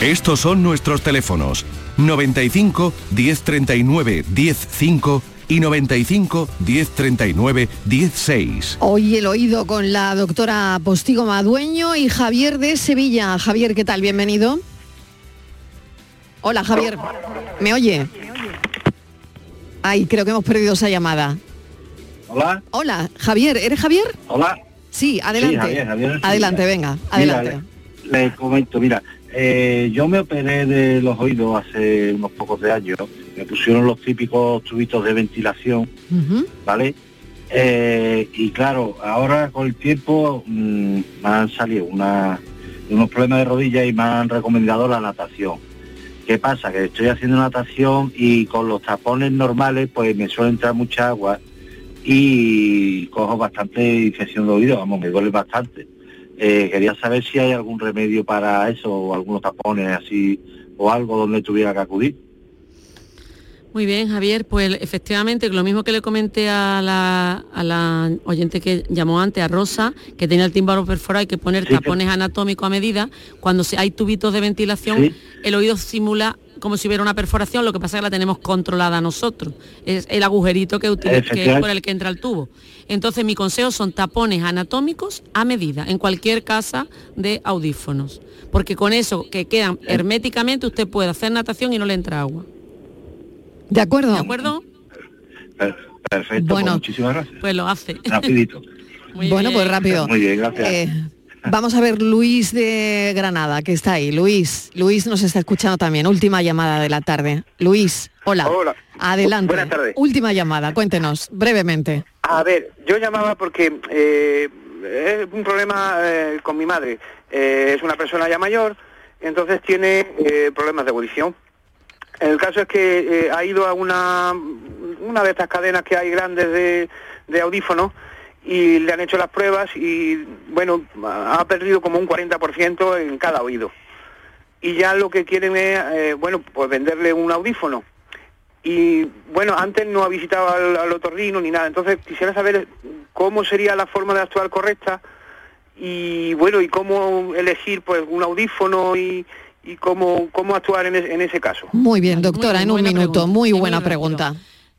Estos son nuestros teléfonos 95 1039 105 y 95 1039 16. Hoy el oído con la doctora Postigo Madueño y Javier de Sevilla. Javier, ¿qué tal? Bienvenido. Hola Javier, ¿me oye? Ay, creo que hemos perdido esa llamada. Hola. Hola, Javier, ¿eres Javier? Hola. Sí, adelante. Sí, Javier, Javier, sí, adelante, venga, Mira, adelante. le, le comento, mira, eh, yo me operé de los oídos hace unos pocos de años. Me pusieron los típicos tubitos de ventilación. ¿vale? Eh, y claro, ahora con el tiempo mm, me han salido una- unos problemas de rodillas y me han recomendado la natación. ¿Qué pasa? Que estoy haciendo natación y con los tapones normales pues me suele entrar mucha agua y cojo bastante infección de oído, vamos, me duele bastante. Eh, quería saber si hay algún remedio para eso o algunos tapones así o algo donde tuviera que acudir. Muy bien, Javier, pues efectivamente, lo mismo que le comenté a la, a la oyente que llamó antes, a Rosa, que tenía el tímpano perforado, hay que poner Sí, que- tapones anatómicos a medida. Cuando se- hay tubitos de ventilación, Sí. el oído simula como si hubiera una perforación, lo que pasa es que la tenemos controlada nosotros. Es el agujerito que, utiliza, que es Efectivamente. por el que entra el tubo. Entonces, mi consejo son tapones anatómicos a medida, en cualquier casa de audífonos. Porque con eso, que quedan herméticamente, usted puede hacer natación y no le entra agua. ¿De acuerdo? ¿De acuerdo? Per- Perfecto, Bueno. pues muchísimas gracias. Pues lo hace. Rapidito. bueno, pues rápido. Muy bien, gracias. Eh, vamos a ver Luis de Granada, que está ahí. Luis, Luis nos está escuchando también. Última llamada de la tarde. Luis, hola. Hola. Adelante. Buenas tardes. Última llamada, cuéntenos brevemente. A ver, yo llamaba porque eh, es un problema eh, con mi madre. Eh, es una persona ya mayor, entonces tiene eh, problemas de audición. El caso es que ha ido a una, una de estas cadenas que hay grandes de, de audífonos y le han hecho las pruebas y, bueno, ha perdido como un 40% en cada oído. Y ya lo que quieren es, eh, bueno, pues venderle un audífono. Y bueno, antes no ha visitado al, al otorrino ni nada, entonces quisiera saber cómo sería la forma de actuar correcta y bueno, y cómo elegir pues un audífono y, y cómo, cómo actuar en, es- en ese caso. Muy bien, doctora, en un minuto. pregunta. Muy buena pregunta.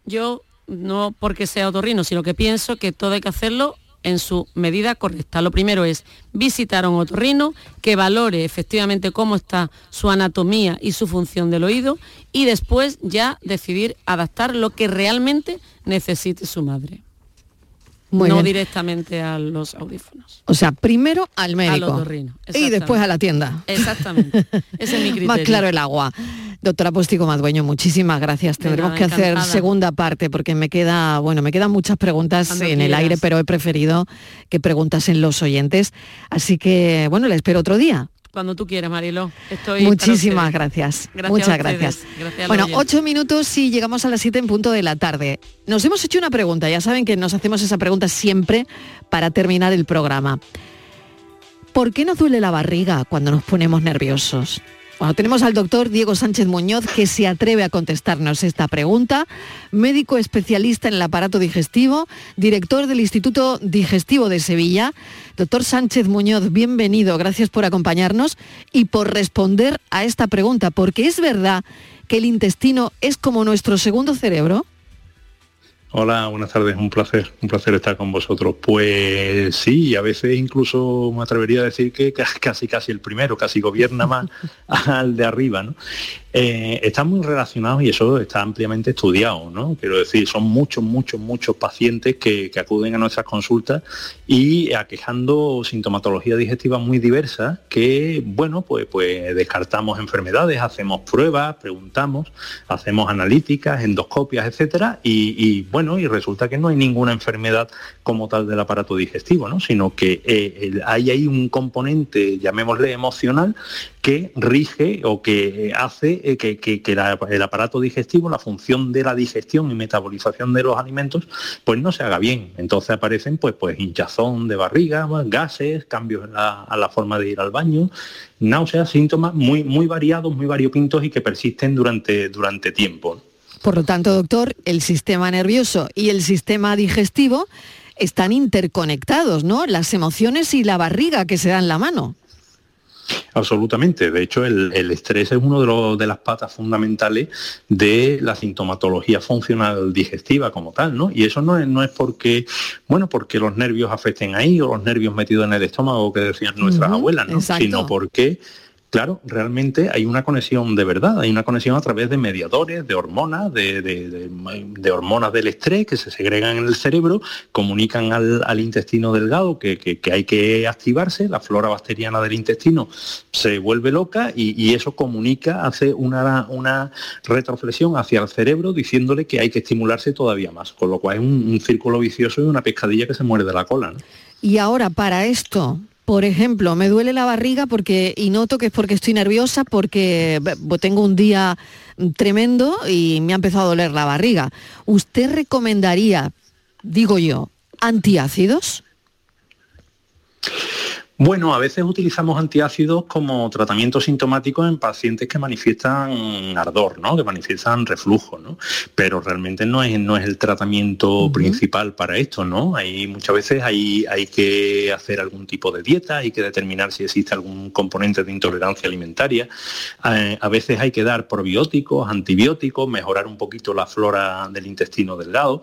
Yo, no porque sea otorrino, sino que pienso que todo hay que hacerlo en su medida correcta. Lo primero es visitar a un otorrino que valore efectivamente cómo está su anatomía y su función del oído y después ya decidir adaptar lo que realmente necesite su madre. Muy no bien. directamente a los audífonos. O sea, primero al médico y después a la tienda. Exactamente. Ese es mi criterio. Más claro el agua. Doctora Postigo Madueño, muchísimas gracias. Tendremos nada, que hacer segunda parte porque me queda, bueno, me quedan muchas preguntas Cuando en el aire, pero he preferido que preguntasen los oyentes. Así que, bueno, le espero otro día. Cuando tú quieras, Mariló. Estoy Muchísimas gracias. Muchas gracias. Gracias bueno, ocho minutos y llegamos a las siete en punto de la tarde. Nos hemos hecho una pregunta, ya saben que nos hacemos esa pregunta siempre para terminar el programa. ¿Por qué nos duele la barriga cuando nos ponemos nerviosos? Bueno, tenemos al doctor Diego Sánchez Muñoz que se atreve a contestarnos esta pregunta, médico especialista en el aparato digestivo, director del Instituto Digestivo de Sevilla. Doctor Sánchez Muñoz, bienvenido, gracias por acompañarnos y por responder a esta pregunta, porque es verdad que el intestino es como nuestro segundo cerebro. Hola, buenas tardes, un placer, un placer estar con vosotros. Pues sí, a veces incluso me atrevería a decir que ca- casi casi el primero, casi gobierna más al de arriba, ¿no? Eh, están muy relacionados y eso está ampliamente estudiado, ¿no? Quiero decir, son muchos, muchos, muchos pacientes que, acuden a nuestras consultas y aquejando sintomatología digestiva muy diversa que, bueno, pues, pues descartamos enfermedades, hacemos pruebas, preguntamos, hacemos analíticas, endoscopias, etcétera, y, bueno, y resulta que no hay ninguna enfermedad como tal del aparato digestivo, ¿no? Sino que eh, hay ahí un componente, llamémosle emocional, que rige o que hace eh, que, el aparato digestivo, la función de la digestión y metabolización de los alimentos, pues no se haga bien. Entonces aparecen pues, pues hinchazón de barriga, gases, cambios a la forma de ir al baño, náuseas, síntomas muy, muy variados, muy variopintos y que persisten durante, durante tiempo. Por lo tanto, doctor, el sistema nervioso y el sistema digestivo están interconectados, ¿no? Las emociones y la barriga que se dan la mano. Absolutamente. De hecho, el, estrés es uno de, las patas fundamentales de la sintomatología funcional digestiva como tal, ¿no? Y eso no es, no es porque, bueno, porque los nervios afecten ahí o los nervios metidos en el estómago que decían nuestras abuelas, ¿no? Sino porque claro, realmente hay una conexión de verdad, hay una conexión a través de mediadores, de hormonas, de, hormonas del estrés que se segregan en el cerebro, comunican al, intestino delgado que, hay que activarse, la flora bacteriana del intestino se vuelve loca y, eso comunica, hace una, retroflexión hacia el cerebro diciéndole que hay que estimularse todavía más, con lo cual es un, círculo vicioso y una pescadilla que se muere de la cola. Y ahora, para esto, por ejemplo, me duele la barriga porque y noto que es porque estoy nerviosa, porque tengo un día tremendo y me ha empezado a doler la barriga. ¿Usted recomendaría, digo yo, antiácidos? Bueno, a veces utilizamos antiácidos como tratamiento sintomático en pacientes que manifiestan ardor, ¿no? que manifiestan reflujo, ¿no? pero realmente no es, no es el tratamiento principal para esto. ¿no? Hay, muchas veces hay, hay que hacer algún tipo de dieta, hay que determinar si existe algún componente de intolerancia alimentaria. Eh, a veces hay que dar probióticos, antibióticos, mejorar un poquito la flora del intestino delgado.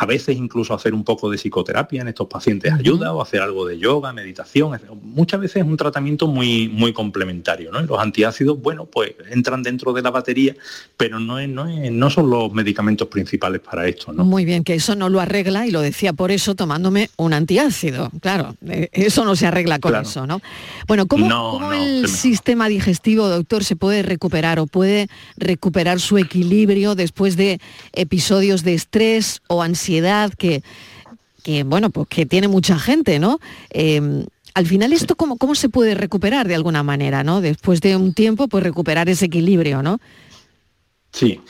A veces incluso hacer un poco de psicoterapia en estos pacientes ayuda o hacer algo de yoga, meditación. Muchas veces es un tratamiento muy, muy complementario. ¿no? los antiácidos, bueno, pues entran dentro de la batería, pero no, es, no, no son los medicamentos principales para esto. ¿no? Muy bien, que eso no lo arregla y lo decía por eso tomándome un antiácido. Claro, eh, eso no se arregla con eso, ¿no? Bueno, ¿cómo, el sistema digestivo, doctor, se puede recuperar o puede recuperar su equilibrio después de episodios de estrés o ansiedad? Ansiedad que, bueno, pues que tiene mucha gente, ¿no? Em, al final esto cómo, cómo se puede recuperar de alguna manera, ¿no? Después de un tiempo, pues recuperar ese equilibrio, ¿no? Sí,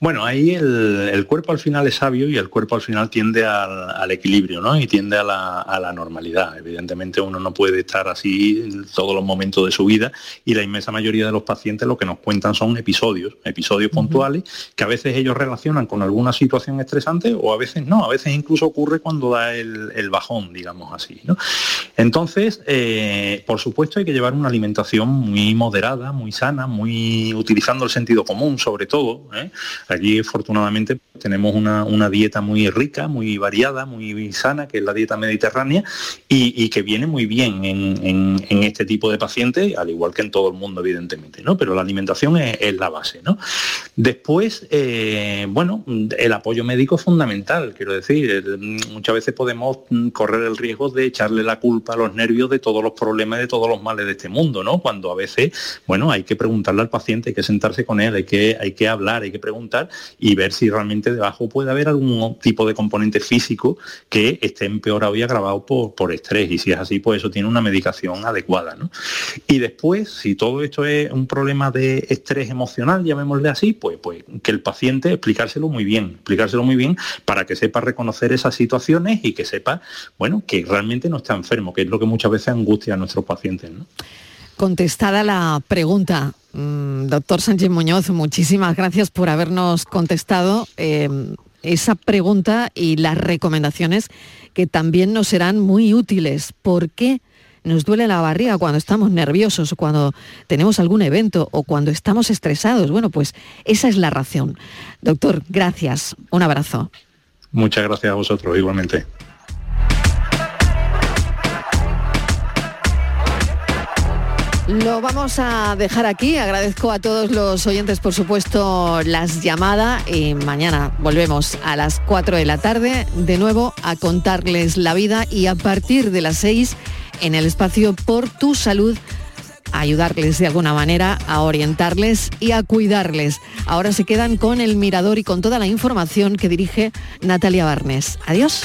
bueno, ahí el, cuerpo al final es sabio y el cuerpo al final tiende al, equilibrio, ¿no? Y tiende a la, normalidad. Evidentemente uno no puede estar así todos los momentos de su vida y la inmensa mayoría de los pacientes lo que nos cuentan son episodios, episodios puntuales que a veces ellos relacionan con alguna situación estresante o a veces no, a veces incluso ocurre cuando da el, bajón, digamos así, ¿no? Entonces, eh, por supuesto hay que llevar una alimentación muy moderada, muy sana, muy utilizando el sentido común sobre todo ¿eh? Aquí afortunadamente tenemos una, dieta muy rica, muy variada, muy sana, que es la dieta mediterránea, y, que viene muy bien en, este tipo de pacientes, al igual que en todo el mundo, evidentemente, ¿no? Pero la alimentación es, la base, ¿no? Después, eh, bueno, el apoyo médico es fundamental, quiero decir, muchas veces podemos correr el riesgo de echarle la culpa a los nervios de todos los problemas, de todos los males de este mundo, ¿no? Cuando a veces, bueno, hay que preguntarle al paciente, hay que sentarse con él, hay que, hay que hablar, hay que preguntar y ver si realmente debajo puede haber algún tipo de componente físico que esté empeorado y agravado por, por estrés. Y si es así, pues eso tiene una medicación adecuada. Y después, si todo esto es un problema de estrés emocional, llamémosle así, pues, pues que el paciente explicárselo muy bien, explicárselo muy bien para que sepa reconocer esas situaciones y que sepa, bueno, que realmente no está enfermo, que es lo que muchas veces angustia a nuestros pacientes. Contestada la pregunta, mm, doctor Sánchez Muñoz, muchísimas gracias por habernos contestado em, esa pregunta y las recomendaciones que también nos serán muy útiles. ¿Por qué nos duele la barriga cuando estamos nerviosos o cuando tenemos algún evento o cuando estamos estresados? Bueno, pues esa es la razón. Doctor, gracias. Un abrazo. Muchas gracias a vosotros, igualmente. Lo vamos a dejar aquí. Agradezco a todos los oyentes, por supuesto, las llamadas y mañana volvemos a las 4 de la tarde de nuevo a contarles la vida y a partir de las 6 en el espacio Por tu Salud ayudarles de alguna manera, a orientarles y a cuidarles. Ahora se quedan con el mirador y con toda la información que dirige Natalia Barnes. Adiós.